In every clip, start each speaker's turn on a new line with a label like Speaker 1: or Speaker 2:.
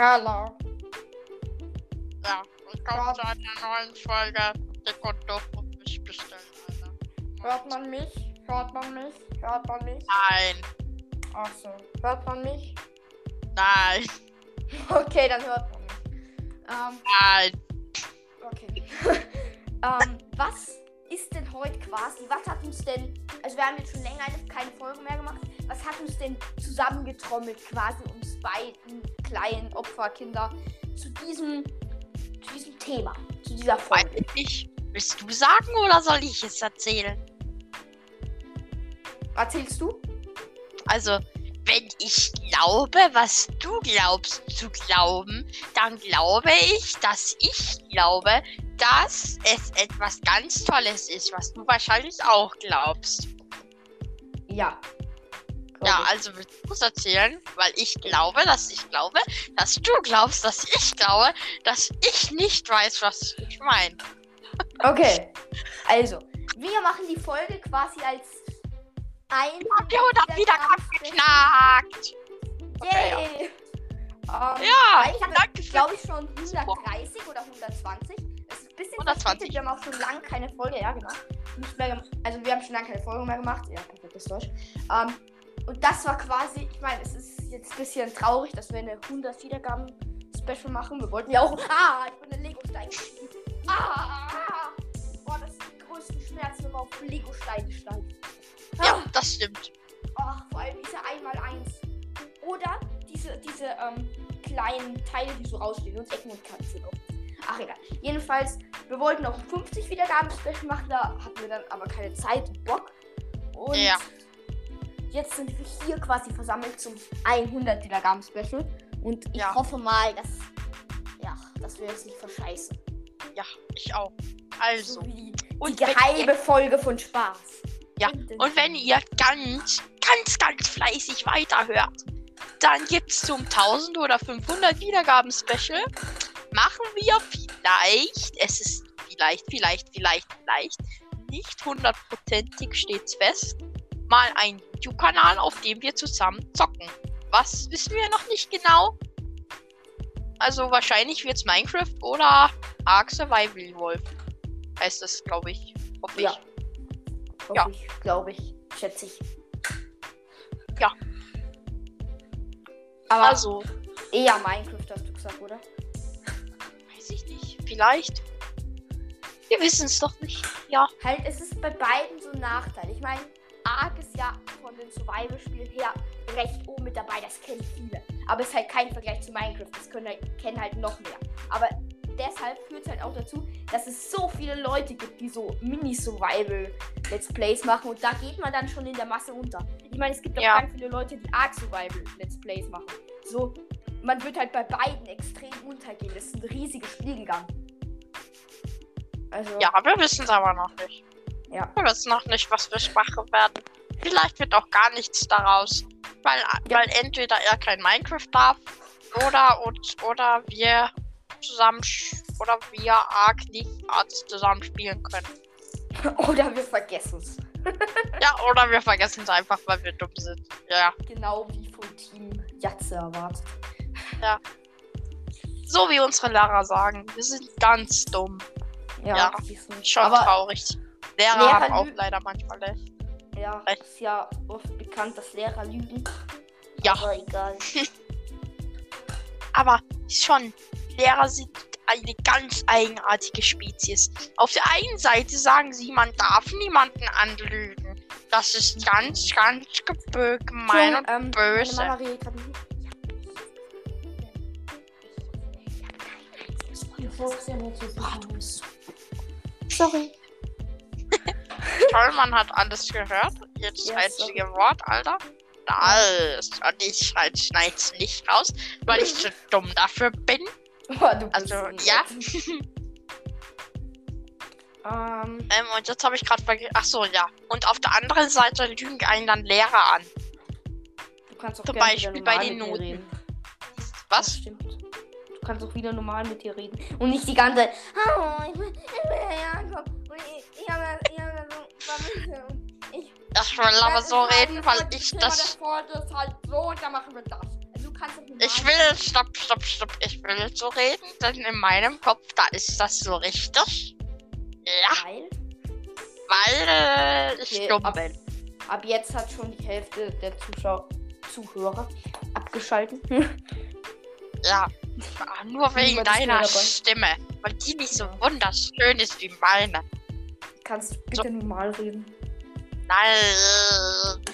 Speaker 1: Hallo.
Speaker 2: Ja, willkommen zu einer neuen Folge Dick und Doof und mich bestellen, Alter.
Speaker 1: Hört man mich? Hört man mich? Hört man mich?
Speaker 2: Nein,
Speaker 1: Ach so. Hört man mich?
Speaker 2: nein,
Speaker 1: Okay, dann hört man mich. Ähm,
Speaker 2: nein.
Speaker 1: okay. ähm, was ist denn heute quasi? Was hat uns denn. Also, wir haben jetzt schon länger eine- keine Folge mehr gemacht. Was hat uns denn zusammengetrommelt, quasi uns beiden kleinen Opferkinder zu diesem, zu diesem Thema, zu dieser
Speaker 2: Weiß
Speaker 1: Folge?
Speaker 2: ich. Willst du sagen oder soll ich es erzählen?
Speaker 1: Erzählst du?
Speaker 2: Also, wenn ich glaube, was du glaubst zu glauben, dann glaube ich, dass ich glaube, dass es etwas ganz Tolles ist, was du wahrscheinlich auch glaubst.
Speaker 1: Ja.
Speaker 2: Ja, also willst du es erzählen? Weil ich glaube, dass ich glaube, dass du glaubst, dass ich glaube, dass ich nicht weiß, was ich meine.
Speaker 1: Okay. Also, wir machen die Folge quasi als ein.
Speaker 2: Habt ihr 100 Wiedergaben geknackt? Okay, ja.
Speaker 1: Yay! Ähm,
Speaker 2: Ja, danke
Speaker 1: glaube ich, schon 130 oder 120. Ist bisschen
Speaker 2: 120.
Speaker 1: verspätet, Wir haben auch schon lange keine Folge, ja, genau. Nicht mehr, gem- also, wir haben schon lange keine Folge mehr gemacht. Ja, perfektes Deutsch. Ähm, und das war quasi, ich meine, es ist jetzt ein bisschen traurig, dass wir eine 100 Wiedergaben-Special machen. Wir wollten ja auch. Ah, ich bin eine Lego-Stein. Ah! Boah, das sind die größten Schmerzen, wenn man auf Lego-Steine steigt.
Speaker 2: Ja, das stimmt.
Speaker 1: Ach, vor allem diese 1x1. Oder diese, diese ähm, kleinen Teile, die so rausstehen und Ecken und Kanten sind auch. Ach egal. Jedenfalls, wir wollten auch 50 Wiedergaben-Special machen, da hatten wir dann aber keine Zeit und Bock. Und
Speaker 2: Ja.
Speaker 1: jetzt sind wir hier quasi versammelt zum 100 Wiedergaben-Special. Und ich
Speaker 2: Ja.
Speaker 1: hoffe mal, dass, ja, dass wir jetzt nicht verscheißen.
Speaker 2: Ja, ich auch. Also,
Speaker 1: So wie die, die
Speaker 2: und wenn,
Speaker 1: geheime Folge von Spaß.
Speaker 2: Ja, und wenn ihr ganz, ganz, ganz fleißig weiterhört, dann gibt's zum 1000 oder 500 Wiedergaben-Special. Machen wir vielleicht, es ist vielleicht, vielleicht, vielleicht, vielleicht, nicht hundertprozentig stets fest, mal einen YouTube-Kanal, auf dem wir zusammen zocken. Was wissen wir noch nicht genau? Also wahrscheinlich wird's Minecraft oder Ark Survival Wolf. Heißt das, glaube ich. Hoffe
Speaker 1: Ja.
Speaker 2: ich.
Speaker 1: Hoffe
Speaker 2: ja.
Speaker 1: glaube ich, schätze ich.
Speaker 2: Ja.
Speaker 1: Aber
Speaker 2: Also,
Speaker 1: eher Minecraft hast du gesagt, oder?
Speaker 2: Vielleicht. Wir wissen es doch nicht. Ja.
Speaker 1: Halt, es ist bei beiden so ein Nachteil. Ich meine, Ark ist ja von den Survival-Spielen her recht oben mit dabei, das kennen viele. Aber es ist halt kein Vergleich zu Minecraft, das können halt, kennen halt noch mehr. Aber deshalb führt es halt auch dazu, dass es so viele Leute gibt, die so Mini-Survival-Let's Plays machen und da geht man dann schon in der Masse unter. Ich meine, es gibt auch
Speaker 2: Ja.
Speaker 1: ganz viele Leute, die Ark-Survival-Let's Plays machen. So, man wird halt bei beiden extrem untergehen. Das ist ein riesiges Spiel gegangen. Also,
Speaker 2: Ja, wir wissen es aber noch nicht.
Speaker 1: Ja.
Speaker 2: Wir wissen noch nicht, was wir machen werden. Vielleicht wird auch gar nichts daraus. Weil,
Speaker 1: Ja.
Speaker 2: weil entweder er kein Minecraft darf oder und, oder wir zusammen oder wir Ark nicht Arts zusammen spielen können.
Speaker 1: Oder wir vergessen es.
Speaker 2: Ja, oder wir vergessen es einfach, weil wir dumm sind. Ja.
Speaker 1: Genau wie von Team Jatze erwartet.
Speaker 2: So wie unsere Lehrer sagen. Wir sind ganz dumm. Ja,
Speaker 1: sind-
Speaker 2: Schon
Speaker 1: aber
Speaker 2: traurig. Lehrer
Speaker 1: Lehrer
Speaker 2: haben auch leider manchmal recht.
Speaker 1: ja,
Speaker 2: recht.
Speaker 1: ist ja oft bekannt, dass Lehrer lügen.
Speaker 2: Ja.
Speaker 1: Aber egal.
Speaker 2: Aber schon, Lehrer sind eine ganz eigenartige Spezies. Auf der einen Seite sagen sie, man darf niemanden anlügen. Das ist ganz, ganz gebö- gemein und
Speaker 1: ähm,
Speaker 2: böse.
Speaker 1: Sorry.
Speaker 2: Toll, man hat alles gehört. Jetzt das einzige Wort, Alter. Alles. Und ich schneid- schneid's nicht raus, weil ich zu dumm dafür bin.
Speaker 1: Oh, du bist
Speaker 2: Also,
Speaker 1: so nett.
Speaker 2: ja.
Speaker 1: Ähm,
Speaker 2: Ähm, und jetzt habe ich gerade vergessen. Ach so, ja. Und auf der anderen Seite lügen einen dann Lehrer an.
Speaker 1: du kannst auch
Speaker 2: Zum
Speaker 1: gerne
Speaker 2: Beispiel bei den Noten.
Speaker 1: reden. Das
Speaker 2: Was?
Speaker 1: stimmt. Kannst auch wieder normal mit dir reden. Und nicht die ganze Hallo, ich bin, ich bin der Jakob. Und ich, ich habe ich hab da so ich
Speaker 2: Ich will aber
Speaker 1: Das
Speaker 2: so reden,
Speaker 1: das
Speaker 2: weil ich das.
Speaker 1: der Folge ist halt so, und dann machen wir das. Also du kannst
Speaker 2: Ich will, stopp, stopp, stopp, ich will so reden, denn in meinem Kopf, da ist das so richtig. Ja,
Speaker 1: Weil
Speaker 2: weil äh, ich
Speaker 1: Okay,
Speaker 2: dumm
Speaker 1: ab-
Speaker 2: bin.
Speaker 1: ab jetzt hat schon die Hälfte der Zuschauer, Zuhörer abgeschalten.
Speaker 2: Ja, Ah, nur wegen deiner. Stimme, weil die nicht so wunderschön ist wie meine.
Speaker 1: Kannst du bitte normal reden?
Speaker 2: Nein,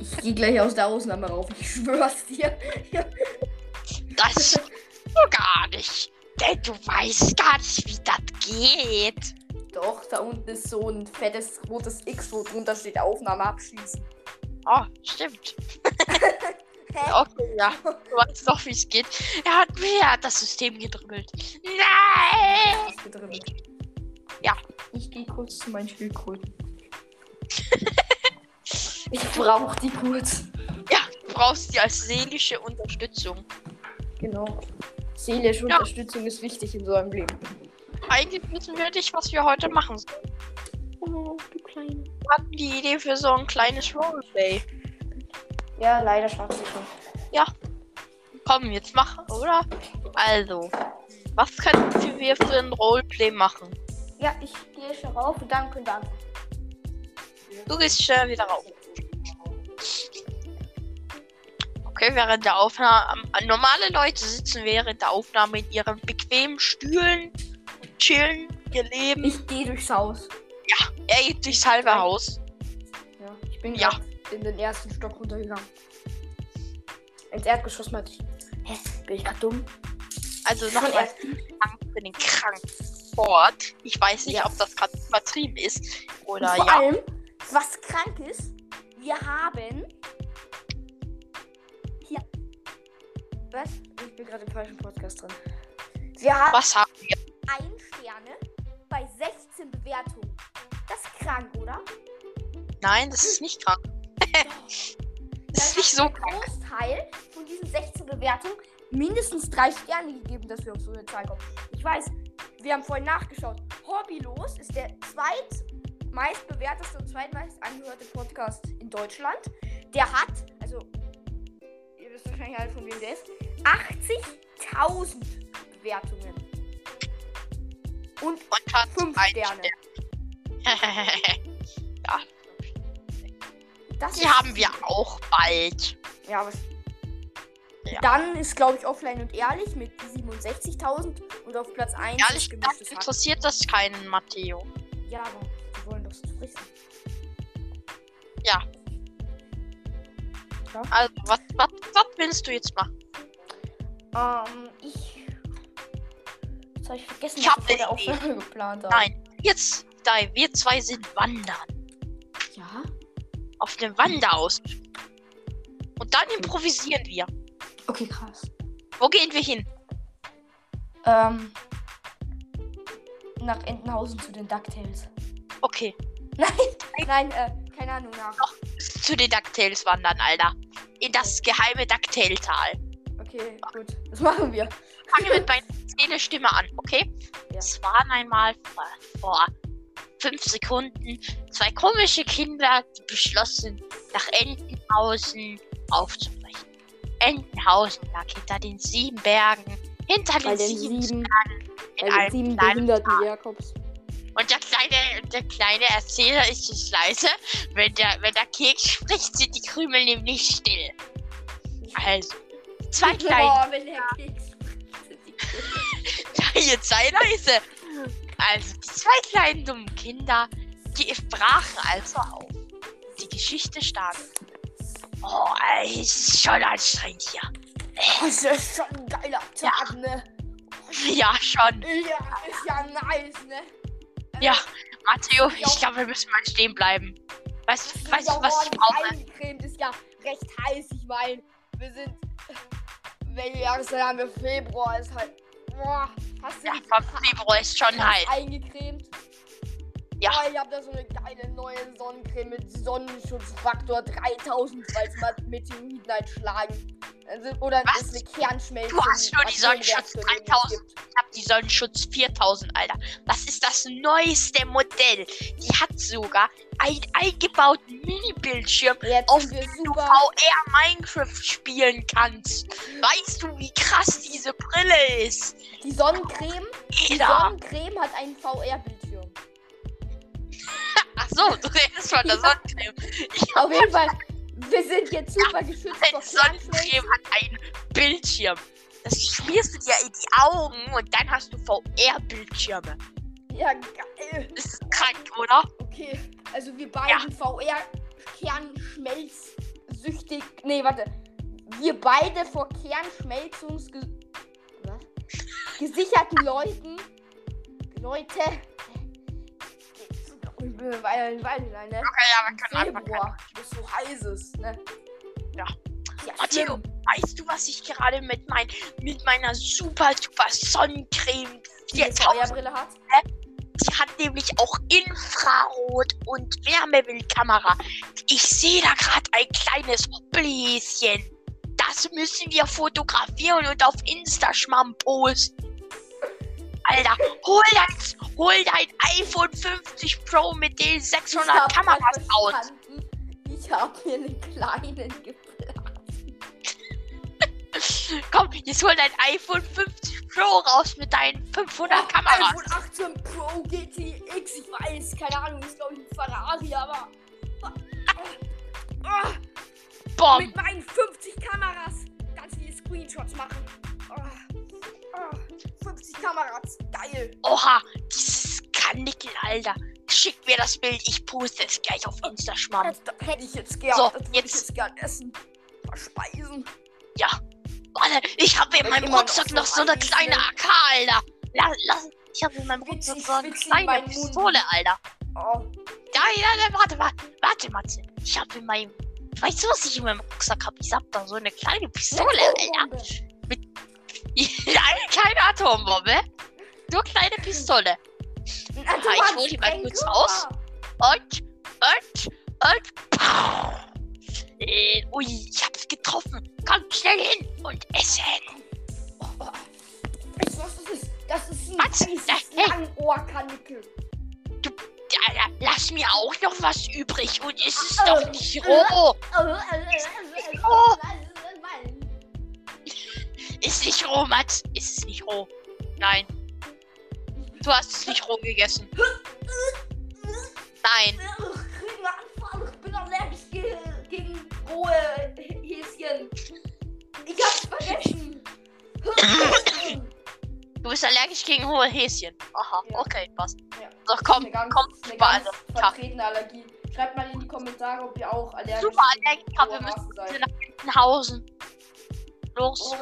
Speaker 1: Ich gehe gleich aus der Ausnahme rauf. Ich schwör's dir.
Speaker 2: das du gar nicht. Denn du weißt gar nicht, wie das geht.
Speaker 1: Doch, da unten ist so ein fettes rotes X, wo drunter steht Aufnahme abschließen.
Speaker 2: Oh, stimmt.
Speaker 1: Hä?
Speaker 2: Okay, ja. Du weißt doch, wie es geht. Er hat mir das System gedribbelt. Nein!
Speaker 1: Gedribbelt?
Speaker 2: Ja.
Speaker 1: Ich gehe kurz zu meinen Schildkröten. ich brauche die kurz.
Speaker 2: Ja, du brauchst die als seelische Unterstützung.
Speaker 1: Genau. Seelische
Speaker 2: Ja.
Speaker 1: Unterstützung ist wichtig in so einem Leben.
Speaker 2: Eigentlich wissen wir nicht, was wir heute machen sollen.
Speaker 1: Oh, du Kleine.
Speaker 2: Wir hatten die Idee für so ein kleines Roleplay.
Speaker 1: Ja, leider sie schon.
Speaker 2: Komm, jetzt machen, oder? Also, was könnten wir für ein Roleplay machen?
Speaker 1: Ja, ich gehe schon rauf und dann könnt ihr anfangen.
Speaker 2: Du gehst schnell wieder rauf. Okay, während der Aufnahme. Normale Leute sitzen während der Aufnahme in ihren bequemen Stühlen, chillen ihr Leben.
Speaker 1: Ich gehe durchs Haus.
Speaker 2: Er geht durchs halbe Haus.
Speaker 1: Ja, ich bin
Speaker 2: Ja.
Speaker 1: grad in den ersten Stock runtergegangen. Ins Erdgeschoss meinte ich. Hä? Bin ich gerade dumm?
Speaker 2: Also nochmal
Speaker 1: erst.
Speaker 2: Dank für den Kranksport. Ich weiß nicht,
Speaker 1: Ja.
Speaker 2: ob das gerade übertrieben ist. Oder
Speaker 1: Vor
Speaker 2: ja.
Speaker 1: allem, was krank ist, wir haben. Hier. Was? Ich bin gerade im falschen Podcast drin. Wir haben
Speaker 2: Was haben wir?
Speaker 1: ein Sterne bei 16 Bewertungen. Das ist krank, oder?
Speaker 2: Nein, das ist nicht krank. Das ist nicht so krank.
Speaker 1: Großteil von diesen 16 Bewertungen mindestens drei Sterne gegeben, dass wir auf so eine Zahl kommen. Ich weiß, wir haben vorhin nachgeschaut. Hobbylos ist der zweitmeistbewerteste und zweitmeist angehörte Podcast in Deutschland. Der hat, also, ihr wisst wahrscheinlich alle von wem der ist, 80.000 Bewertungen. Und
Speaker 2: Und hat
Speaker 1: 5
Speaker 2: ein
Speaker 1: Sterne.
Speaker 2: Stern. ja,
Speaker 1: Das
Speaker 2: die haben wir auch bald.
Speaker 1: Ja, was.
Speaker 2: Ja.
Speaker 1: Dann ist, glaube ich, offline und ehrlich mit 67.000 und auf Platz 1
Speaker 2: Ehrlich gesagt interessiert das keinen, Matteo.
Speaker 1: Ja, aber die wollen doch so wissen.
Speaker 2: Also, was, was, was willst du jetzt machen?
Speaker 1: Ähm, ich. Jetzt habe ich vergessen,
Speaker 2: Ich
Speaker 1: was
Speaker 2: hab
Speaker 1: wir vor der. Aufnahme geplant.
Speaker 2: Nein, jetzt, da, wir zwei sind wandern.
Speaker 1: Ja?
Speaker 2: Auf einem Wanderaus. Und dann improvisieren wir.
Speaker 1: Okay, krass.
Speaker 2: Wo gehen wir hin?
Speaker 1: Ähm. Nach Entenhausen zu den DuckTales.
Speaker 2: Okay,
Speaker 1: Nein, nein, äh, keine Ahnung nach.
Speaker 2: zu den DuckTales wandern, Alter. In das geheime DuckTale-Tal.
Speaker 1: Okay, gut. Das machen wir.
Speaker 2: Fange mit meiner Seele-Stimme an, okay?
Speaker 1: Ja.
Speaker 2: Es waren einmal vor fünf Sekunden zwei komische Kinder, die beschlossen, nach Entenhausen aufzubrechen. Entenhausen lag hinter den sieben Bergen, hinter den,
Speaker 1: den
Speaker 2: sieben,
Speaker 1: sieben,
Speaker 2: in einem
Speaker 1: sieben
Speaker 2: kleinen
Speaker 1: behinderten Jakobs.
Speaker 2: Und der kleine, der kleine Erzähler ist jetzt leise. Wenn der, wenn der Keks spricht, sind die Krümel nämlich still. Also, zwei kleine,
Speaker 1: Boah, wenn der Keks spricht, sind die cool.
Speaker 2: jetzt sei leise. Also, die zwei kleinen dummen Kinder, die brachen also auf. Die Geschichte startet. Oh, ey, es ist schon anstrengend hier.
Speaker 1: Das ist schon ein geiler Tag, ne?
Speaker 2: Ja, schon.
Speaker 1: Ja, ist ja nice, ne?
Speaker 2: Ja, Matteo, ich glaube, wir müssen mal stehen bleiben. Weißt,
Speaker 1: Ist
Speaker 2: weißt
Speaker 1: ja
Speaker 2: du, was ich brauche?
Speaker 1: Eingecremt ist ja recht heiß. Ich meine, wir sind. Welche Jahreszeit haben wir? Februar ist halt. Boah, hast du
Speaker 2: Ja, Februar ist schon heiß.
Speaker 1: eingecremt?
Speaker 2: Ja.
Speaker 1: Boah, ich hab da so eine geile neue Sonnencreme mit Sonnenschutzfaktor 3000, weil es mal Meteoriten einschlagen. Also, oder
Speaker 2: Was?
Speaker 1: ist eine Kernschmelzung.
Speaker 2: Du hast nur die Sonnenschutz
Speaker 1: Atomreaktor, den es
Speaker 2: 3000.
Speaker 1: gibt.
Speaker 2: Ich habe die Sonnenschutz 4000, Alter. Das ist das neueste Modell. Die hat sogar einen eingebauten Mini-Bildschirm, auf dem du. VR Minecraft spielen kannst. Weißt du, wie krass diese Brille ist?
Speaker 1: Die Sonnencreme, die
Speaker 2: Alter.
Speaker 1: Sonnencreme hat einen VR-Bildschirm.
Speaker 2: Ach so, du redest von der Sonnencreme.
Speaker 1: Auf jeden Fall, wir sind jetzt super geschützt
Speaker 2: Eine Sonnencreme hat einen Bildschirm. Das schmierst du dir in die Augen und dann hast du VR-Bildschirme.
Speaker 1: Ja, geil.
Speaker 2: Das ist krank, oder?
Speaker 1: Okay, also wir beiden VR-Kernschmelzsüchtig. Nee, warte. Wir beide vor Kernschmelzungs was? gesicherten Leuten. Leute. Weil, weil, weil, ne?
Speaker 2: Okay, ja, wir können einfach.
Speaker 1: Februar, bis so heiß ist, ne?
Speaker 2: Ja.
Speaker 1: Ja,
Speaker 2: Matteo, weißt du, was ich gerade mit, mein, mit meiner super, super Sonnencreme
Speaker 1: Die eine
Speaker 2: 4000
Speaker 1: VR-Brille hat.
Speaker 2: Die hat nämlich auch Infrarot und Wärmebildkamera. Ich sehe da gerade ein kleines Bläschen. Das müssen wir fotografieren und auf Instagram posten. Alter, hol dein, hol dein iPhone 50 Pro mit den 600
Speaker 1: Ich hab
Speaker 2: Kameras aus.
Speaker 1: verstanden, Ich habe mir einen kleinen geplant.
Speaker 2: Komm, jetzt hol dein iPhone 50 Pro raus mit deinen 500 Kameras.
Speaker 1: iPhone 18 Pro GTX, ich weiß, keine Ahnung, ist glaube ich ein Ferrari, aber. Ah,
Speaker 2: Bom.
Speaker 1: mit meinen 50 Kameras ganz viele Screenshots machen. Ah, ah, 50 Kameras, geil.
Speaker 2: Oha, dieses Kanickel, Alter. Schick mir das Bild, ich poste es gleich auf Instagram.
Speaker 1: Das, das hätte ich jetzt gern.
Speaker 2: So,
Speaker 1: das würde ich
Speaker 2: jetzt-
Speaker 1: jetzt gern essen. Verspeisen.
Speaker 2: Warte, ich habe in meinem
Speaker 1: noch
Speaker 2: Rucksack
Speaker 1: so
Speaker 2: noch so eine kleine
Speaker 1: ne?
Speaker 2: AK, Alter. Lass, lass, ich habe in meinem Rucksack so eine kleine
Speaker 1: Mund.
Speaker 2: Pistole, Alter.
Speaker 1: Oh,
Speaker 2: Ja, ja, ja, warte, warte, warte, Matze. Ich habe in meinem, weißt du, was ich in meinem Rucksack habe? Ich hab da so eine kleine Pistole, Alter. Nein, keine Atombombe. Nur kleine Pistole. Ja, ich hol die mal kurz raus. Und, und, und, pow. Äh, ui, ich hab's getroffen. Komm schnell hin und essen.
Speaker 1: Oh, Weißt du, was das ist? Das ist ein
Speaker 2: Was? Das-.
Speaker 1: Langohrkanickel.
Speaker 2: Ja, ja, lass mir auch noch was übrig und es ist
Speaker 1: Äh,
Speaker 2: doch nicht roh.
Speaker 1: Oh.
Speaker 2: Ist nicht roh, Mats. Ist es nicht roh. Nein. Du hast es nicht roh gegessen. Nein.
Speaker 1: Ich bin allergisch ge gegen rohe Häschen. Ich hab's vergessen.
Speaker 2: Du bist allergisch gegen hohe Häschen. Aha,
Speaker 1: Ja.
Speaker 2: okay, passt.
Speaker 1: Ja.
Speaker 2: So, komm, komm, super, also.
Speaker 1: vertretene Allergie. Schreibt mal in die Kommentare, ob ihr auch allergisch
Speaker 2: Super
Speaker 1: gegen
Speaker 2: Allergiker, wir müssen
Speaker 1: seid.
Speaker 2: nach Entenhausen. Los.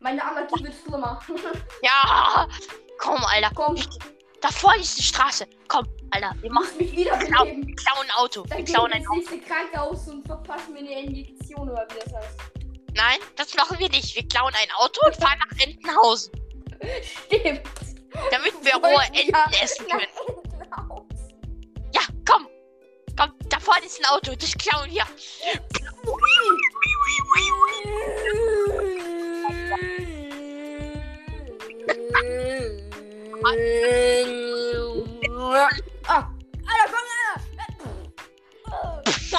Speaker 1: Meine Allergie wird schlimmer.
Speaker 2: Ja, komm, Alter.
Speaker 1: Komm,
Speaker 2: Da vorne ist die Straße. Komm, Alter, wir
Speaker 1: ich
Speaker 2: machen
Speaker 1: mich wiederbeleben.
Speaker 2: wir klauen ein Auto.
Speaker 1: Dann
Speaker 2: Wir klauen ein Auto.
Speaker 1: nächste Krankenhaus und verpassen mir eine Injektion oder wie das heißt.
Speaker 2: Nein, das machen wir nicht. Wir klauen ein Auto und fahren nach Entenhausen.
Speaker 1: Stimmt.
Speaker 2: Damit wir rohe Enten essen können. Da vorne ist ein Auto. Das klauen wir.
Speaker 1: Ah, Alter, komm, Alter!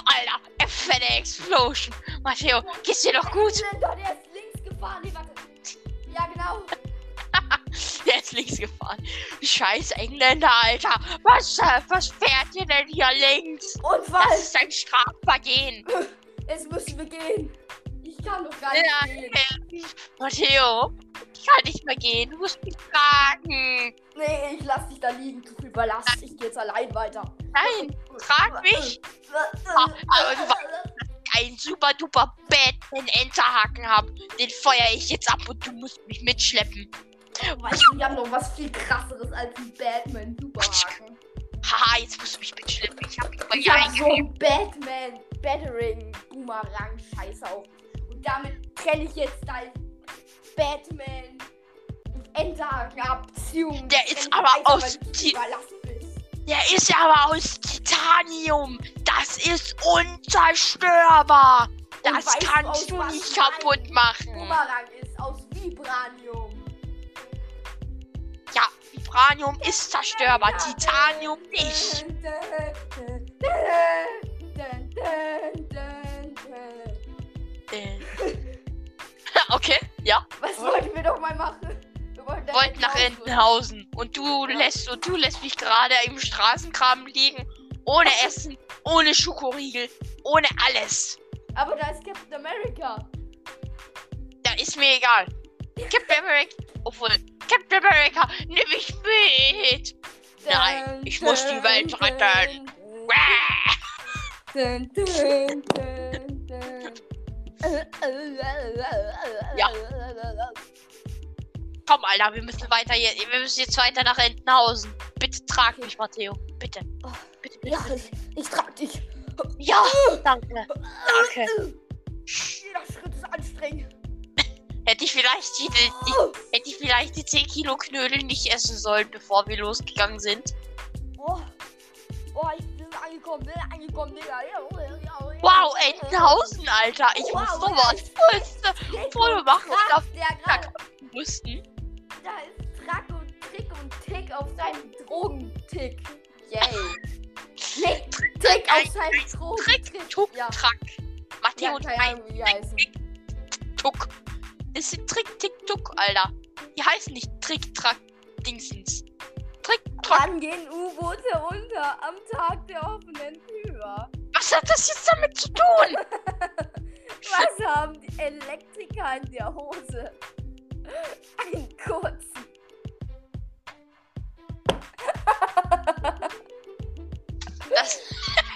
Speaker 2: Alter, eine fette Explosion. Matteo, geht's dir doch gut?
Speaker 1: Engländer, der ist links gefahren. Nee, warte. Ja, genau.
Speaker 2: Ist links gefahren. Scheiß Engländer, Alter. Was, äh, was fährt ihr denn hier links?
Speaker 1: Unfall.
Speaker 2: Das ist ein Strafvergehen.
Speaker 1: Jetzt müssen wir gehen. Ich kann doch gar nicht
Speaker 2: Ja,
Speaker 1: gehen.
Speaker 2: Matteo, ich kann nicht mehr gehen. Du musst mich tragen.
Speaker 1: Nee, ich lass dich da liegen. Du Ballast. Ich geh jetzt allein weiter.
Speaker 2: Nein, trag mich. Ah, aber du Ein super duper Batman Enterhaken habe. Den feuer ich jetzt ab und du musst mich mitschleppen.
Speaker 1: Du, wir haben noch was viel krasseres als ein Batman Superhaken.
Speaker 2: Haha, jetzt musst du mich mitschleppen. Ich hab über
Speaker 1: Ich
Speaker 2: Jahre
Speaker 1: hab so ein Batman Battering Boomerang Scheiße auf. Und damit trenne ich jetzt dein Batman Enterhaken ab.
Speaker 2: Der ist aber aus
Speaker 1: weil.
Speaker 2: Der ist ja aber aus Titanium. Das ist unzerstörbar. Das
Speaker 1: weißt
Speaker 2: kannst du nicht kaputt machen.
Speaker 1: Bumerang ist aus Vibranium.
Speaker 2: Vibranium ist zerstörbar, Titanium nicht. Äh. Okay, ja.
Speaker 1: Was wollten wir doch mal machen? Wir wollten,
Speaker 2: wollten nach Entenhausen. Und du lässt und du lässt mich gerade im Straßenkram liegen. Ohne Essen, ohne Schokoriegel, ohne alles.
Speaker 1: Aber da ist Captain America.
Speaker 2: Da ist mir egal. Captain America. Obwohl, Captain America, nimm mich mit. Nein, ich muss die Welt retten.
Speaker 1: Dun, dun, dun, dun.
Speaker 2: Ja. Komm, Alter, wir müssen weiter hier. Wir müssen jetzt weiter nach Entenhausen. Bitte trag mich, Matteo. Bitte.
Speaker 1: Oh.
Speaker 2: Bitte, bitte.
Speaker 1: Ja, ich, ich trag dich.
Speaker 2: Ja, danke. Danke.
Speaker 1: Jeder Schritt ist anstrengend.
Speaker 2: Hätte ich vielleicht die, die, hätte ich vielleicht die 10 Kilo Knödel nicht essen sollen, bevor wir losgegangen sind.
Speaker 1: Oh, oh ich bin angekommen, bin angekommen, Digga.
Speaker 2: Wow, Entenhausen, Alter. Ich
Speaker 1: Wow,
Speaker 2: muss sowas Foto machen. Ich darf
Speaker 1: Der
Speaker 2: ja, wussten.
Speaker 1: da ist Track und Trick und Tick auf seinem Drogentick. Yay. Tick, Tick auf seinem
Speaker 2: Trick,
Speaker 1: Drogentick.
Speaker 2: Tuck,
Speaker 1: Ja.
Speaker 2: Track. Matteo
Speaker 1: Ja.
Speaker 2: Tuck. Das sind Trick, Tick, Tuck, Alter. Die heißen nicht Trick, Track, Dingsens. Trick, Track.
Speaker 1: Wann gehen U-Boote unter am Tag der offenen Tür?
Speaker 2: Was hat das jetzt damit zu tun?
Speaker 1: Was haben die Elektriker in der Hose? Einen kurzen.
Speaker 2: Das,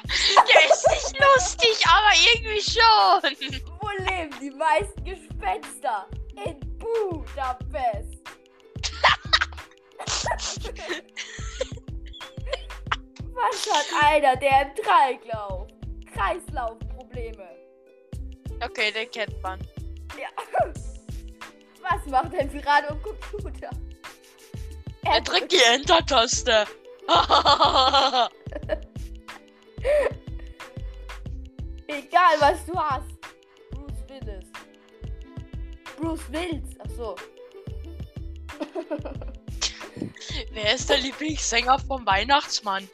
Speaker 2: der ist nicht lustig, aber irgendwie schon.
Speaker 1: Wo leben die meisten Gespenster? In Budapest. Was hat einer, der im Kreislauf? Kreislaufprobleme.
Speaker 2: Okay, den kennt man.
Speaker 1: Ja. Was macht ein Pirat am Computer?
Speaker 2: Er drückt die Enter-Taste.
Speaker 1: Egal was du hast. Bruce Willis. Bruce Willis. Ach so.
Speaker 2: Wer ist der Lieblingssänger vom Weihnachtsmann?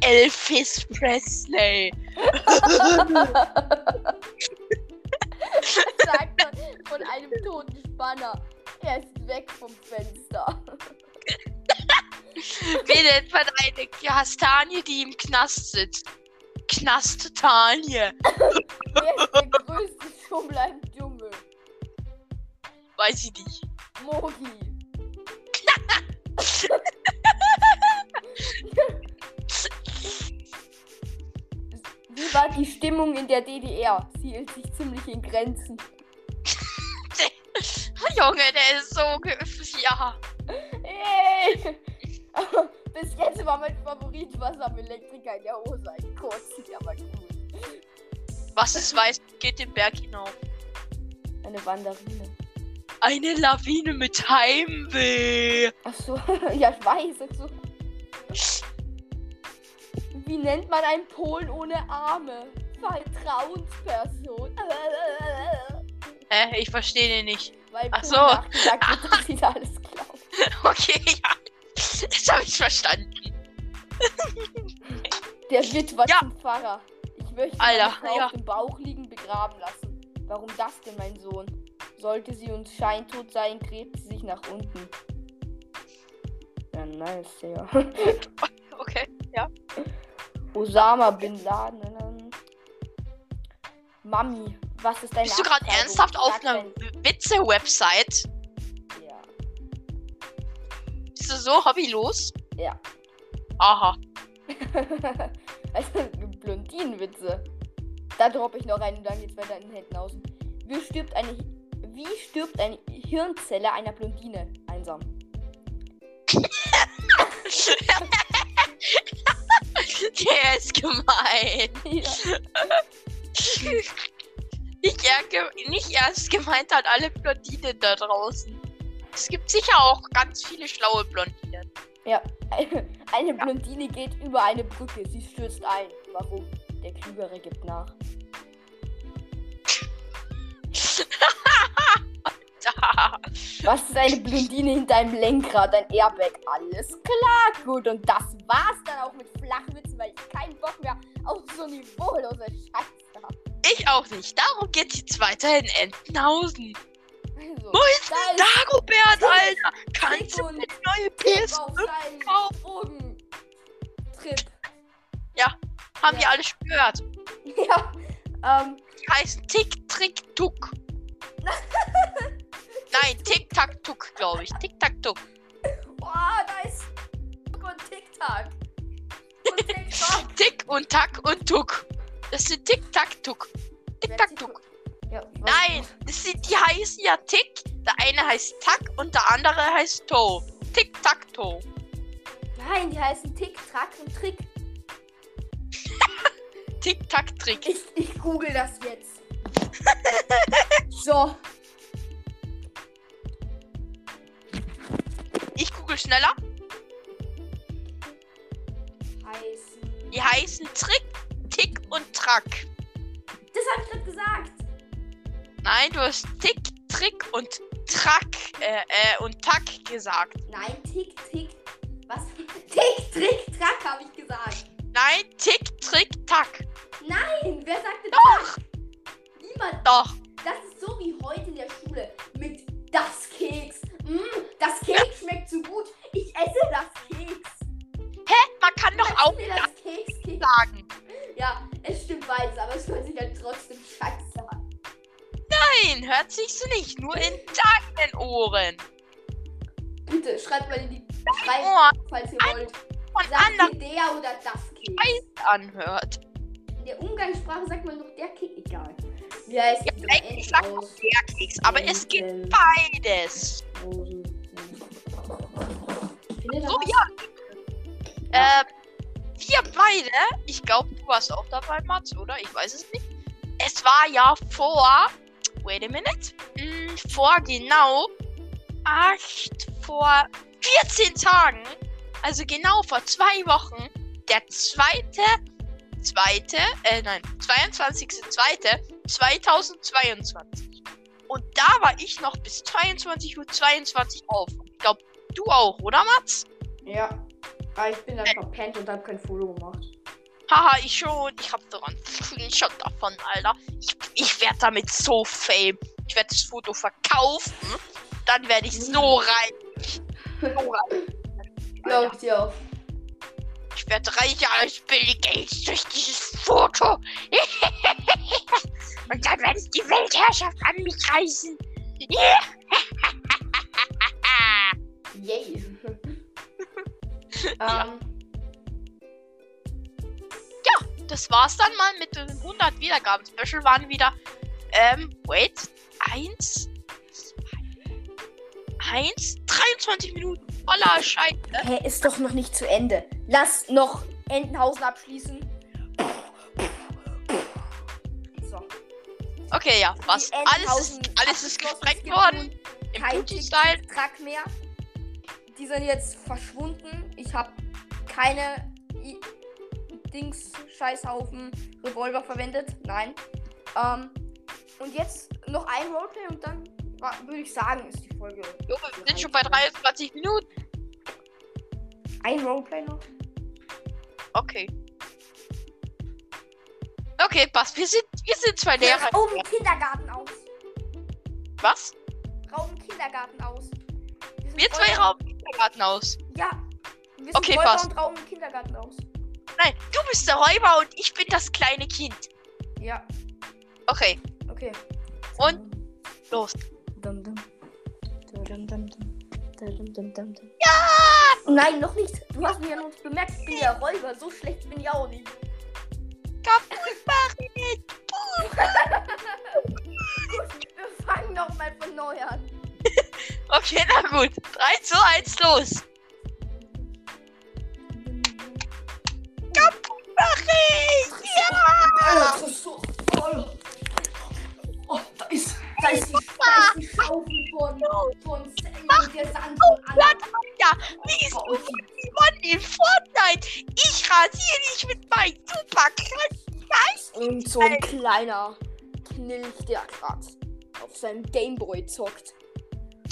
Speaker 2: Elvis Presley.
Speaker 1: Sagt man von einem toten Spanner. Er ist weg vom Fenster.
Speaker 2: Wie nennt man eine Kastanie, die im Knast sitzt? Knasttanie.
Speaker 1: Wer ist der größte Schummler im Dschungel?
Speaker 2: Weiß ich nicht.
Speaker 1: Mogi. Wie war die Stimmung in der DDR? Sie hielt sich ziemlich in Grenzen.
Speaker 2: Junge, der ist so. Ja.
Speaker 1: Hey! Bis jetzt war mein Favorit was am Elektriker in der Hose. Ein kurzig, aber cool.
Speaker 2: Was es weiß, geht den Berg hinauf.
Speaker 1: Eine Wanderine.
Speaker 2: Eine Lawine mit Heimweh.
Speaker 1: Ach so, ja, ich weiß. So. Wie nennt man einen Polen ohne Arme? Vertrauensperson.
Speaker 2: Hä, ich verstehe den nicht.
Speaker 1: Weil
Speaker 2: Ach so.
Speaker 1: wird, dass sie da alles glauben.
Speaker 2: Okay, ja. Jetzt habe ich verstanden.
Speaker 1: Der Witwer
Speaker 2: Ja.
Speaker 1: zum Pfarrer. Ich möchte
Speaker 2: Alter,
Speaker 1: Frau
Speaker 2: ja.
Speaker 1: auf dem Bauch liegen begraben lassen. Warum das denn, mein Sohn? Sollte sie uns scheintot sein, gräbt sie sich nach unten. Ja, nice, ja.
Speaker 2: Okay, ja.
Speaker 1: Osama Bin Laden. Mami, was ist deine
Speaker 2: Bist du gerade ernsthaft auf einer Witze-Website? Bist du so hobbylos?
Speaker 1: Ja.
Speaker 2: Aha.
Speaker 1: also, Blondinenwitze. Da droppe ich noch einen und dann geht's weiter in den Händen aus. Wie stirbt eine, wie stirbt eine Hirnzelle einer Blondine einsam?
Speaker 2: Der ist gemein.
Speaker 1: Ja.
Speaker 2: Nicht, eher ge nicht ernst gemeint an alle Blondinen da draußen. Es gibt sicher auch ganz viele schlaue Blondinen.
Speaker 1: ja. Eine Blondine geht über eine Brücke. Sie stürzt ein. Warum? Der Klügere gibt nach. Was ist eine Blondine hinter einem Lenkrad? Ein Airbag. Alles klar, gut. Und das war's dann auch mit Flachwitzen, weil ich keinen Bock mehr auf so niveaulose Scheiße habe.
Speaker 2: Ich auch nicht. Darum geht's jetzt weiter in Entenhausen.
Speaker 1: Also,
Speaker 2: Wo ist denn Dagobert,
Speaker 1: Tick,
Speaker 2: Alter? Kannst du mir neue
Speaker 1: Tipp auf
Speaker 2: PS5
Speaker 1: deinen
Speaker 2: kaufen?
Speaker 1: Drogentrip.
Speaker 2: Haben wir
Speaker 1: Ja.
Speaker 2: alle schon gehört.
Speaker 1: Ja, ähm,
Speaker 2: Die heißen Tick, Trick, Tuck. Nein, Tick, Tack, Tuck, glaube ich. Tick, Tack, Tuck.
Speaker 1: boah, da ist Tick und. Und TikTok.
Speaker 2: Tick und Tack und Tuck. Das sind Tick, Tack, Tuck. Tick, Tack,
Speaker 1: Tick
Speaker 2: Tuck.
Speaker 1: Ja,
Speaker 2: Nein, das sind, die heißen ja Tick. Der eine heißt Tack und der andere heißt Toe. Tick, Tack, Toe.
Speaker 1: Nein, die heißen Tick, Track und Trick.
Speaker 2: Tick, Tack, Trick.
Speaker 1: Ich, ich google das jetzt. so,
Speaker 2: Ich google schneller.
Speaker 1: heißen.
Speaker 2: Die heißen Trick, Tick und Track.
Speaker 1: Das habe ich gerade gesagt.
Speaker 2: Nein, du hast Tick, Trick und Track äh, äh, und Tack gesagt.
Speaker 1: Nein, Tick, Tick. Was? Tick, Trick, Track habe ich gesagt.
Speaker 2: Nein, Tick, Trick, Tack.
Speaker 1: Nein, wer sagte
Speaker 2: Doch,
Speaker 1: das? Niemand.
Speaker 2: doch.
Speaker 1: Das ist so wie heute in der Schule mit das Keks. Mm, das Keks schmeckt so gut. Ich esse das Keks.
Speaker 2: Hä? Man kann doch auch
Speaker 1: das Keks Keks.
Speaker 2: sagen.
Speaker 1: Ja,
Speaker 2: Nein, hört sich so nicht. Nur in deinen Ohren.
Speaker 1: Bitte schreibt mal in die
Speaker 2: Ohren
Speaker 1: falls ihr wollt.
Speaker 2: von
Speaker 1: Sagt ihr der oder das?
Speaker 2: Scheiß anhört.
Speaker 1: In der Umgangssprache sagt man noch der Keks. Egal. Wie heißt
Speaker 2: Ja, eigentlich sagt man der Keks, aber es gibt beides. So, ja. Ähm, wir beide, ich glaube, du warst auch dabei, Mats, oder? Ich weiß es nicht. Es war ja vor, wait a minute, Hm, vor genau acht, vor 14 Tagen, also genau vor zwei Wochen, der zweite, zweite, äh, nein, 22.02.2022. Und da war ich noch bis 22.22 Uhr 22 auf. Ich glaube, du auch, oder Mats?
Speaker 1: Ja. Aber ich bin dann verpennt und hab kein Foto gemacht.
Speaker 2: Haha, ich schon. Ich hab doch einen Screenshot davon, Alter. Ich, ich werde damit so fame. Ich werde das Foto verkaufen. Dann werde ich so reich. So reich.
Speaker 1: Glaub ich dir auch.
Speaker 2: Ich werde reicher als Bill Gates durch dieses Foto. Und dann werde ich die Weltherrschaft an mich reißen.
Speaker 1: Yay.
Speaker 2: Ja.
Speaker 1: ähm,
Speaker 2: das war's dann mal mit den 100 Wiedergaben. Special waren wieder, ähm, wait, eins, zwei, eins, 23 Minuten voller Scheiße.
Speaker 1: hä, ist doch noch nicht zu Ende. Lass noch Entenhausen abschließen. So.
Speaker 2: Okay, ja, was? Alles ist, alles ist gesprengt worden. Im
Speaker 1: Kein
Speaker 2: Putin-Style.
Speaker 1: Track mehr. Die sind jetzt verschwunden. Ich habe keine Dings Scheißhaufen Revolver verwendet. Nein. Ähm, und jetzt noch ein Roleplay und dann würde ich sagen, ist die Folge.
Speaker 2: Jo, wir sind schon bei 23 Minuten.
Speaker 1: Ein Roleplay noch?
Speaker 2: Okay. Okay, passt. Wir sind, wir sind zwei Lehrer.
Speaker 1: Rauben Kindergarten aus.
Speaker 2: Was?
Speaker 1: Rauben Kindergarten aus. sind
Speaker 2: Wir zwei rauben Kindergarten aus.
Speaker 1: Ja. Wir sind
Speaker 2: Okay,
Speaker 1: Räuber
Speaker 2: passt.
Speaker 1: und rauben Kindergarten aus.
Speaker 2: Nein, du bist der Räuber und ich bin das kleine Kind.
Speaker 1: Ja,
Speaker 2: Okay,
Speaker 1: okay.
Speaker 2: Und? los.
Speaker 1: Dum, dum. Dum, dum, dum, dum. Dum. Ja! Nein, noch nicht. Du hast mich ja noch bemerkt. Ich bin ja Räuber. So schlecht bin ich auch nicht.
Speaker 2: Kaputt machen.
Speaker 1: Wir fangen noch mal von neu an.
Speaker 2: Okay, na gut. 3 zu 1, los. Kaputt machen. Ja.
Speaker 1: das ist so voll. Oh, da ist, da ist, die, da ist die Schaufel von, von Sammy der Sand von Anna.
Speaker 2: Ja, wie ist gewonnen in Fortnite? Ich rasiere dich mit meinem super krass.
Speaker 1: Und so ein kleiner Knilch, der grad auf seinem Gameboy zockt.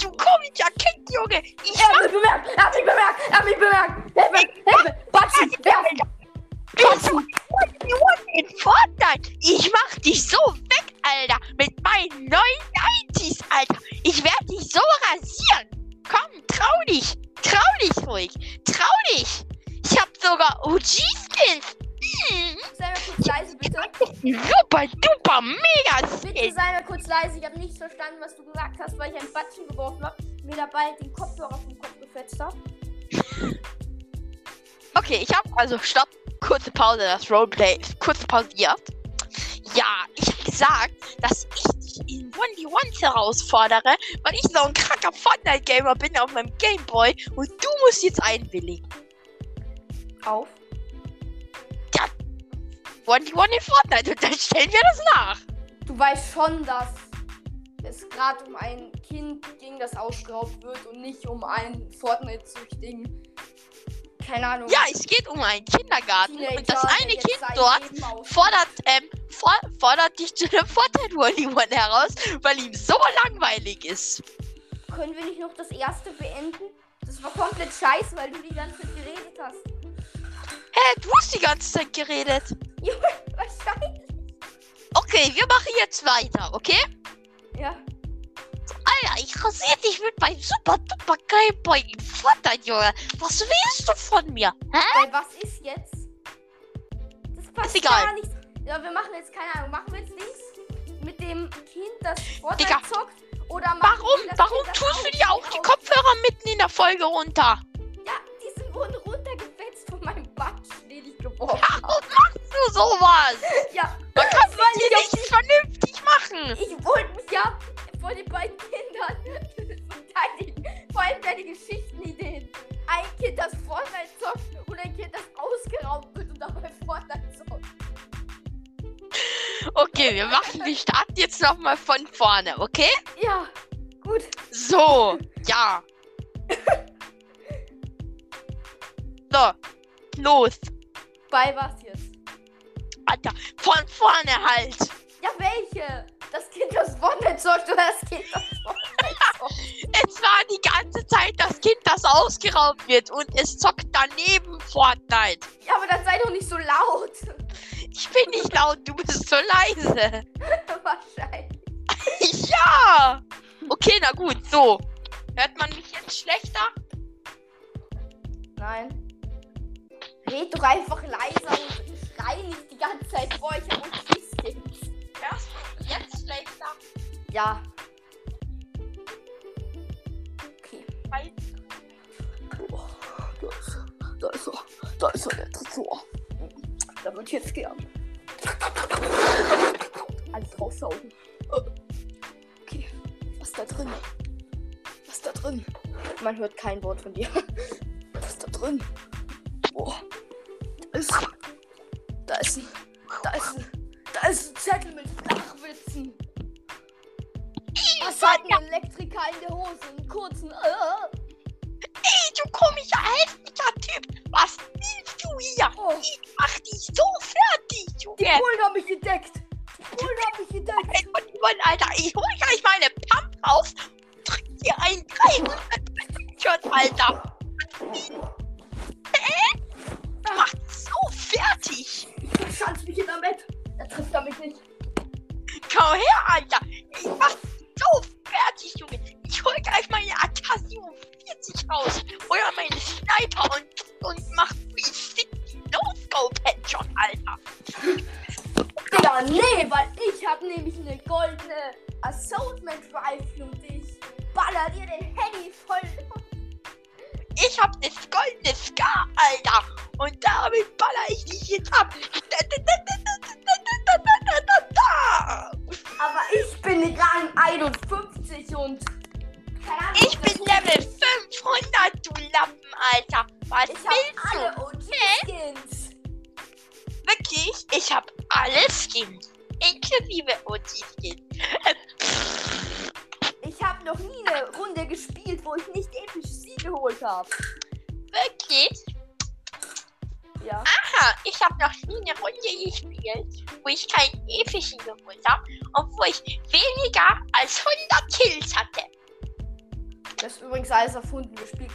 Speaker 2: Du komischer Kind, Junge. Ich
Speaker 1: Er hat mich bemerkt! Er hat mich bemerkt! Er hat mich bemerkt! Hilfe! Hilfe! Batzi! Werfen! Batzi!
Speaker 2: in Fortnite. Ich mach dich so weg, Alter. Mit meinen neuen 90s, Alter. Ich werde dich so rasieren. Komm, trau dich. Trau dich ruhig. Trau dich. Ich hab sogar OG-Skins. Hm.
Speaker 1: Sei mal kurz leise, bitte.
Speaker 2: Super, duper, mega
Speaker 1: Bitte
Speaker 2: Skins.
Speaker 1: sei mal kurz leise. Ich habe nicht verstanden, was du gesagt hast, weil ich ein Batschen geworfen habe. Mir dabei den Kopfhörer vom Kopf gefetzt habe.
Speaker 2: Okay, ich hab also stopp. Kurze Pause, das Roleplay ist kurz pausiert. Ja, ich hab gesagt, dass ich dich in 1v1 herausfordere, weil ich so ein kranker Fortnite-Gamer bin auf meinem Gameboy und du musst jetzt einwilligen.
Speaker 1: Auf.
Speaker 2: 1v1 in Fortnite und dann stellen wir das nach.
Speaker 1: Du weißt schon, dass es gerade um ein Kind ging, das ausgeraubt wird und nicht um einen Fortnite-süchtigen. Keine Ahnung.
Speaker 2: Ja, es geht um einen Kindergarten
Speaker 1: Teenager,
Speaker 2: und das eine Kind dort fordert, ähm, for fordert dich zu einem Fortnite 1v1 heraus, weil ihm so langweilig ist.
Speaker 1: Können wir nicht noch das erste beenden? Das war komplett scheiße, weil du die ganze Zeit geredet hast.
Speaker 2: Hä, du hast die ganze Zeit geredet.
Speaker 1: Junge, wahrscheinlich.
Speaker 2: Okay, wir machen jetzt weiter, okay?
Speaker 1: Ja.
Speaker 2: Alter, ich rasiere dich mit meinem super duper in Fortnite, Junge. Was willst du von mir? Hä?
Speaker 1: Weil was ist jetzt? Das passt
Speaker 2: egal.
Speaker 1: gar nicht. Ja, wir machen jetzt keine Ahnung. Machen wir jetzt nichts mit dem Kind, das
Speaker 2: Digga.
Speaker 1: zockt? Oder machen
Speaker 2: Warum? Warum
Speaker 1: Kind,
Speaker 2: tust du dir auch die Kopfhörer mitten in der Folge runter?
Speaker 1: Ja, die sind wurden runtergefetzt von meinem Batsch, den ich geworfen
Speaker 2: Warum
Speaker 1: habe.
Speaker 2: machst du sowas?
Speaker 1: Ja,
Speaker 2: Man kann
Speaker 1: weil
Speaker 2: hier
Speaker 1: ich auf
Speaker 2: nicht vernünftig machen.
Speaker 1: ich wollte mich ja vor den beiden Kindern verteidigen. Vor allem deine Geschichtenideen. Ein Kind, das Fortnite zockt und ein Kind, das ausgeraubt wird und dabei Fortnite zockt.
Speaker 2: Okay, wir machen, wir starten jetzt nochmal von vorne, okay?
Speaker 1: Ja, gut.
Speaker 2: So, ja. So, los.
Speaker 1: Bei was jetzt?
Speaker 2: Alter, von vorne halt.
Speaker 1: Ja, welche? Das Kind, das Fortnite zockt oder das Kind, das Fortnite zockt?
Speaker 2: Es war die ganze Zeit das Kind, das ausgeraubt wird und es zockt daneben Fortnite.
Speaker 1: Ja, aber dann sei doch nicht so laut.
Speaker 2: Ich bin nicht laut, du bist so leise.
Speaker 1: Wahrscheinlich.
Speaker 2: ja. Okay, na gut, so. Hört man mich jetzt schlechter?
Speaker 1: Nein. Red doch einfach leiser und schrei nicht die ganze Zeit vor Kiss
Speaker 2: Hörst du mich jetzt schlechter?
Speaker 1: Ja. Okay. Oh, da ist er. Da ist er. Da ist er, der Tresor. Da wird jetzt gern. Alles raussaugen. Okay. Was ist da drin? Was ist da drin? Man hört kein Wort von dir. Was ist da drin? Oh. Da ist. Da ist ein. Elektriker in der Hose? Einen kurzen. Äh.
Speaker 2: Ey, du komischer, hässlicher Typ. Was willst du hier?
Speaker 1: Oh.
Speaker 2: Ich mach dich so fertig,
Speaker 1: Die
Speaker 2: Junge.
Speaker 1: Bullen haben mich entdeckt. Die Bullen haben mich entdeckt.
Speaker 2: Ey, und Mann, Alter, ich hol gleich meine Pump raus. Drück dir ein 300 Shot, Alter. Hä? Du machst so fertig.
Speaker 1: Ich schanze mich in der Bett. Er trifft damit nicht.
Speaker 2: Komm her, Alter.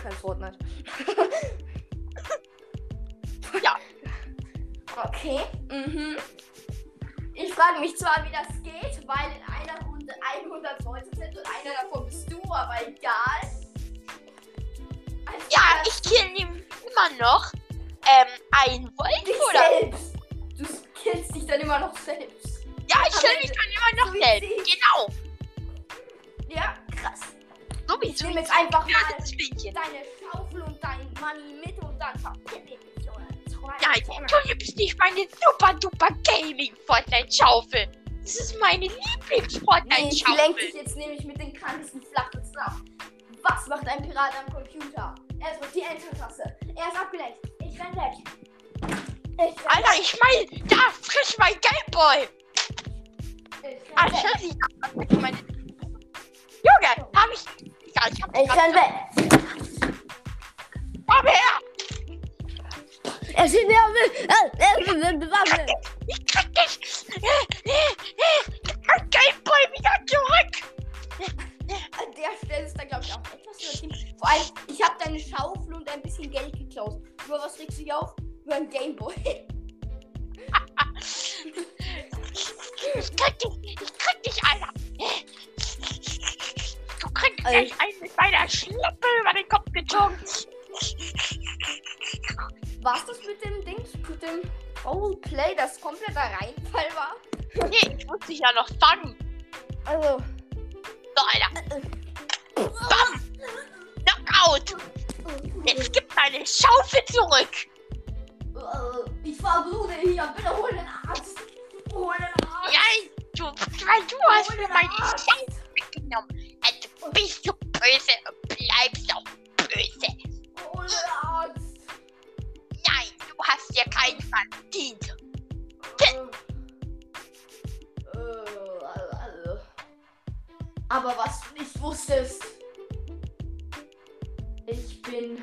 Speaker 1: Kein Fortnite.
Speaker 2: Ja.
Speaker 1: Okay. Mhm. Ich frage mich zwar, wie das geht, weil in einer Runde 100 Leute sind und einer davon bist du, aber egal. Also
Speaker 2: Ja, ich kill ihm immer noch ähm, ein Wolf
Speaker 1: dich
Speaker 2: oder?
Speaker 1: selbst. Du killst dich dann immer noch selbst.
Speaker 2: Ja, ich kill mich dann immer noch selbst. Genau.
Speaker 1: Ich nehme jetzt einfach mal deine Schaufel und dein Money mit und dann verpiss ich mich, oder?
Speaker 2: Nein, du nimmst nicht meine super duper Gaming Fortnite Schaufel. Das ist meine Lieblings
Speaker 1: Nee,
Speaker 2: Fortnite
Speaker 1: ich lenke dich
Speaker 2: Schaufel.
Speaker 1: jetzt nämlich mit den krankesten Flachwitzen ab. Was macht ein Pirat am Computer? Er drückt die Enter-Taste. Er ist abgelenkt. Ich renn weg. Ich renn
Speaker 2: Alter,
Speaker 1: weg.
Speaker 2: ich mein, da frisch mein Gameboy.
Speaker 1: Ich renn
Speaker 2: Alter,
Speaker 1: weg.
Speaker 2: ich meine. Junge, hab ich. Ja, ich hab
Speaker 1: Ich renn weg.
Speaker 2: Komm her!
Speaker 1: Er steht mir. Er ist bewaffnet.
Speaker 2: Ich krieg dich! Mein Gameboy wieder zurück!
Speaker 1: An der Stelle ist da, glaube ich, auch etwas übertrieben. Vor allem, ich habe deine Schaufel und ein bisschen Geld geklaut. Über was regst du dich auf? Über ein Gameboy.
Speaker 2: Ich krieg dich! Ich krieg dich, Alter! Gleich einen mit meiner Schleppe über den Kopf gezogen!
Speaker 1: War's das mit dem Dings? Mit dem Roleplay, das kompletter Reinfall war?
Speaker 2: Nee, ich muss dich ja noch fangen!
Speaker 1: Also,
Speaker 2: So, Alter! Bam! Knockout! Jetzt gib meine Schaufel zurück!
Speaker 1: äh, ich verblute hier. Bitte hol den Arzt. Hol den Arzt.
Speaker 2: Nein! Du, weil du hast mir meine. Schaufel weggenommen! Bist du böse und bleibst auch böse!
Speaker 1: Den Arzt.
Speaker 2: Nein, du hast dir keinen verdient!
Speaker 1: Äh, äh, also. Aber was du nicht wusstest, ich bin.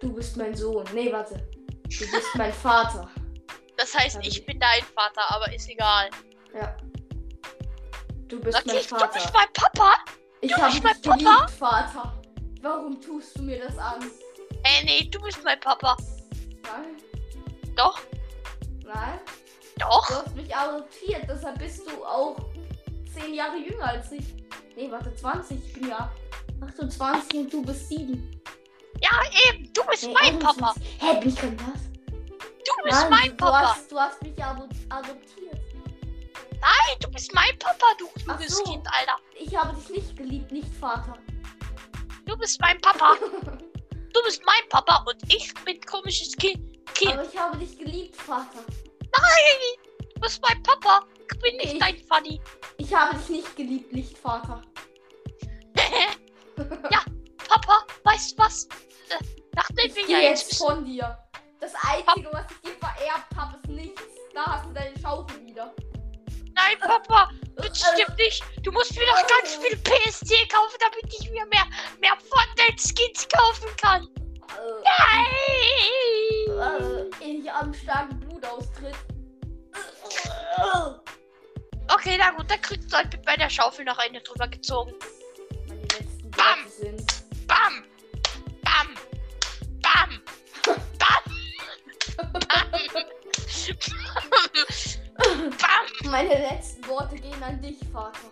Speaker 1: Du bist mein Sohn. Nee, warte. Du bist mein Vater.
Speaker 2: Das heißt, ich bin dein Vater, aber ist egal.
Speaker 1: Ja. Du bist mein
Speaker 2: Okay, du
Speaker 1: Vater.
Speaker 2: bist mein Papa?
Speaker 1: Ich
Speaker 2: du bist mein Papa?
Speaker 1: geliebt, Vater. Warum tust du mir das an?
Speaker 2: Äh, nee, du bist mein Papa.
Speaker 1: Nein,
Speaker 2: Doch,
Speaker 1: nein.
Speaker 2: doch.
Speaker 1: Du hast mich adoptiert, deshalb bist du auch zehn Jahre jünger als ich. Nee, warte, 20. Ich bin ja 28 und du bist 7.
Speaker 2: Ja, eben, du bist
Speaker 1: Nee,
Speaker 2: mein Papa.
Speaker 1: 21. Hä, bin ich kein was?
Speaker 2: Du bist
Speaker 1: Nein,
Speaker 2: mein
Speaker 1: du,
Speaker 2: Papa.
Speaker 1: Du hast, du hast mich ado adoptiert.
Speaker 2: Nein, du bist mein Papa, du kluges
Speaker 1: so.
Speaker 2: Kind, Alter.
Speaker 1: Ich habe dich nicht geliebt, nicht Vater.
Speaker 2: Du bist mein Papa. Du bist mein Papa und ich bin komisches Kind.
Speaker 1: Aber ich habe dich geliebt, Vater.
Speaker 2: Nein, du bist mein Papa. Ich bin nicht
Speaker 1: Ich-
Speaker 2: dein Funny.
Speaker 1: Ich habe dich nicht geliebt, nicht Vater.
Speaker 2: Papa, weißt du was? Äh, Nachdem
Speaker 1: Ich
Speaker 2: wir ja
Speaker 1: jetzt
Speaker 2: jetzt
Speaker 1: von dir. Das Einzige, was ich dir vererbt habe, ist nichts. Da hast du deine Schaufel wieder.
Speaker 2: Nein, Papa, das stimmt nicht. Du musst mir noch ganz viel PSC kaufen, damit ich mir mehr, mehr Fortnite-Skins kaufen kann.
Speaker 1: Äh,
Speaker 2: Nein!
Speaker 1: äh, ich am starken Blutaustritt.
Speaker 2: Okay, na gut, dann kriegst du halt mit meiner Schaufel noch eine drüber gezogen.
Speaker 1: Meine letzten Worte gehen an dich, Vater.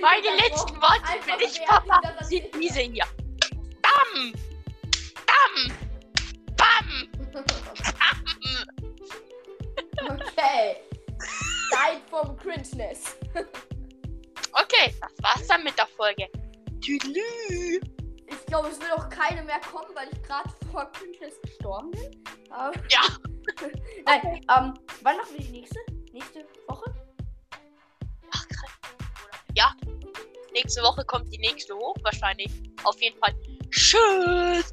Speaker 2: Meine letzten Worte für dich, Papa, sind diese hier. Bam! Bam! Bam! Bam!
Speaker 1: Okay. Zeit vom Cringeness.
Speaker 2: Okay, das war's dann mit der Folge. Tüdelü.
Speaker 1: Ich glaube, es wird auch keine mehr kommen, weil ich gerade vor Cringeness gestorben bin. Ähm,
Speaker 2: Ja.
Speaker 1: Nein, ähm, wann machen wir die nächste? Nächste Woche?
Speaker 2: Ach, krass. Ja. Nächste Woche kommt die nächste hoch, wahrscheinlich. Auf jeden Fall. Tschüss.